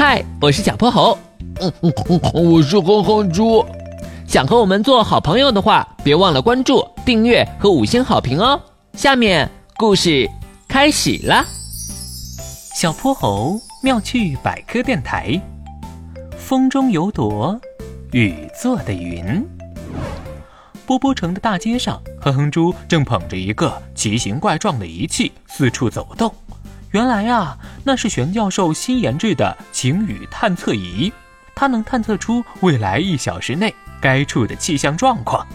嗨，我是小泼猴。嗯嗯嗯，我是哼哼猪。想和我们做好朋友的话，别忘了关注、订阅和五星好评哦。下面故事开始了。小泼猴妙趣百科电台。风中有朵雨做的云。波波城的大街上，哼哼猪正捧着一个奇形怪状的仪器四处走动。原来啊，那是玄教授新研制的晴雨探测仪，它能探测出未来一小时内该处的气象状况。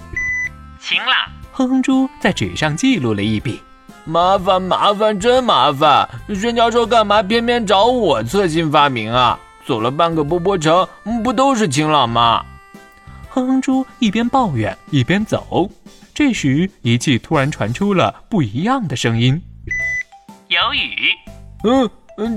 晴了，哼哼猪在纸上记录了一笔。麻烦麻烦真麻烦，玄教授干嘛偏偏找我测新发明啊？走了半个波波城，不都是晴朗吗？哼哼猪一边抱怨一边走。这时，仪器突然传出了不一样的声音：“有雨。”嗯嗯，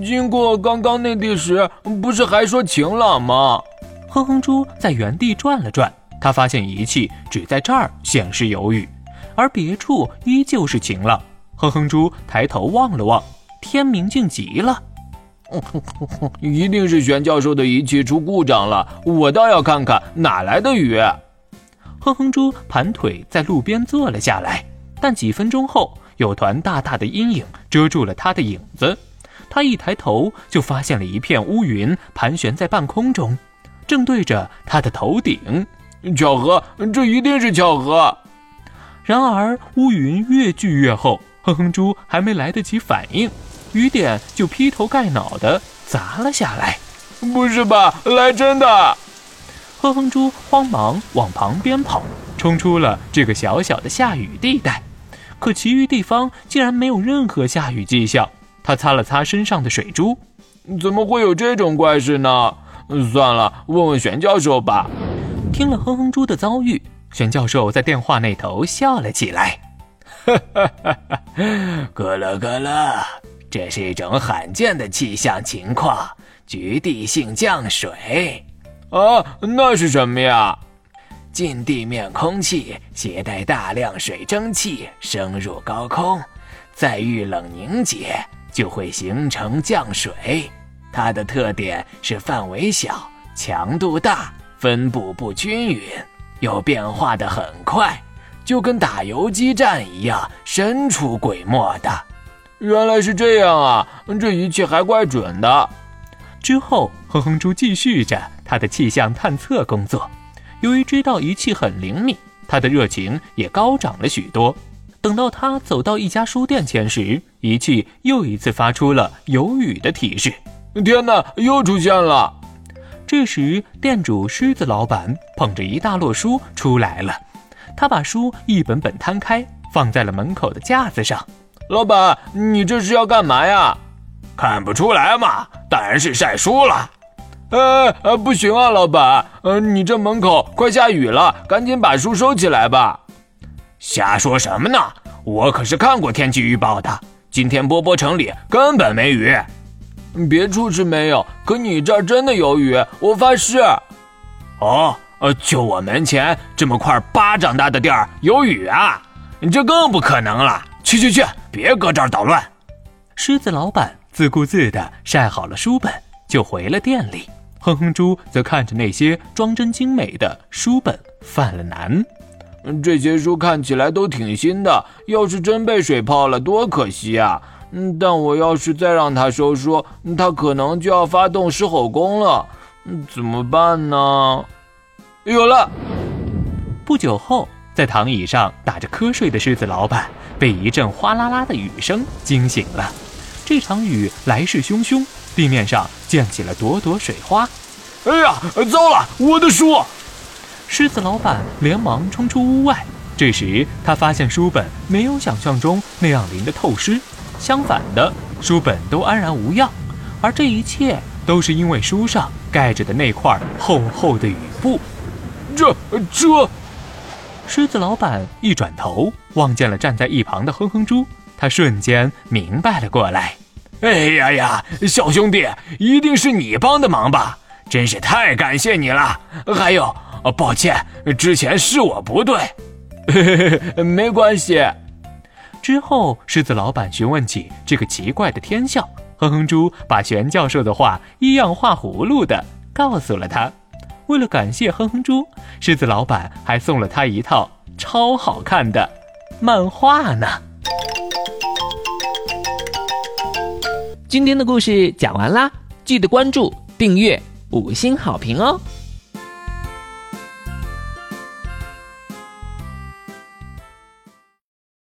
经过刚刚那地时，不是还说晴朗吗？哼哼猪在原地转了转，他发现仪器只在这儿显示有雨，而别处依旧是晴朗。哼哼猪抬头望了望，天明净极了。一定是玄教授的仪器出故障了，我倒要看看哪来的雨。哼哼猪盘腿在路边坐了下来，但几分钟后，有团大大的阴影遮住了他的影子。他一抬头，就发现了一片乌云盘旋在半空中，正对着他的头顶。巧合，这一定是巧合。然而，乌云越聚越厚，哼哼猪还没来得及反应，雨点就劈头盖脑的砸了下来。不是吧？来真的！哼哼猪慌忙往旁边跑，冲出了这个小小的下雨地带。可其余地方竟然没有任何下雨迹象。他擦了擦身上的水珠，怎么会有这种怪事呢？算了，问问玄教授吧。听了哼哼猪的遭遇，玄教授在电话那头笑了起来。哈哈哈哈咯了咯了，这是一种罕见的气象情况——局地性降水。啊，那是什么呀？近地面空气携带大量水蒸气升入高空，再遇冷凝结。就会形成降水，它的特点是范围小、强度大、分布不均匀，又变化的很快，就跟打游击战一样神出鬼没的。原来是这样啊，这仪器还怪准的。之后，哼哼猪继续着他的气象探测工作。由于知道仪器很灵敏，他的热情也高涨了许多。等到他走到一家书店前时，仪器又一次发出了有雨的提示。天哪，又出现了！这时，店主狮子老板捧着一大摞书出来了。他把书一本本摊开，放在了门口的架子上。老板，你这是要干嘛呀？看不出来嘛，当然是晒书了。呃呃，不行啊，老板，呃，你这门口快下雨了，赶紧把书收起来吧。瞎说什么呢？我可是看过天气预报的。今天波波城里根本没雨，别处是没有，可你这儿真的有雨，我发誓。哦，呃，就我门前这么块巴掌大的地儿有雨啊？这更不可能了。去去去，别搁这儿捣乱。狮子老板自顾自地晒好了书本，就回了店里。哼哼猪则看着那些装帧精美的书本，犯了难。这些书看起来都挺新的，要是真被水泡了，多可惜啊！嗯，但我要是再让他收书，他可能就要发动狮吼功了。嗯，怎么办呢？有了！不久后，在躺椅上打着瞌睡的狮子老板被一阵哗啦啦的雨声惊醒了。这场雨来势汹汹，地面上溅起了朵朵水花。哎呀，糟了，我的书！狮子老板连忙冲出屋外，这时他发现书本没有想象中那样淋得透湿，相反的，书本都安然无恙。而这一切都是因为书上盖着的那块厚厚的雨布。这这，狮子老板一转头，望见了站在一旁的哼哼猪，他瞬间明白了过来。哎呀呀，小兄弟，一定是你帮的忙吧？真是太感谢你了。还有。哦，抱歉，之前是我不对，没关系。之后，狮子老板询问起这个奇怪的天象，哼哼猪把玄教授的话一样画葫芦的告诉了他。为了感谢哼哼猪，狮子老板还送了他一套超好看的漫画呢。今天的故事讲完啦，记得关注、订阅、五星好评哦！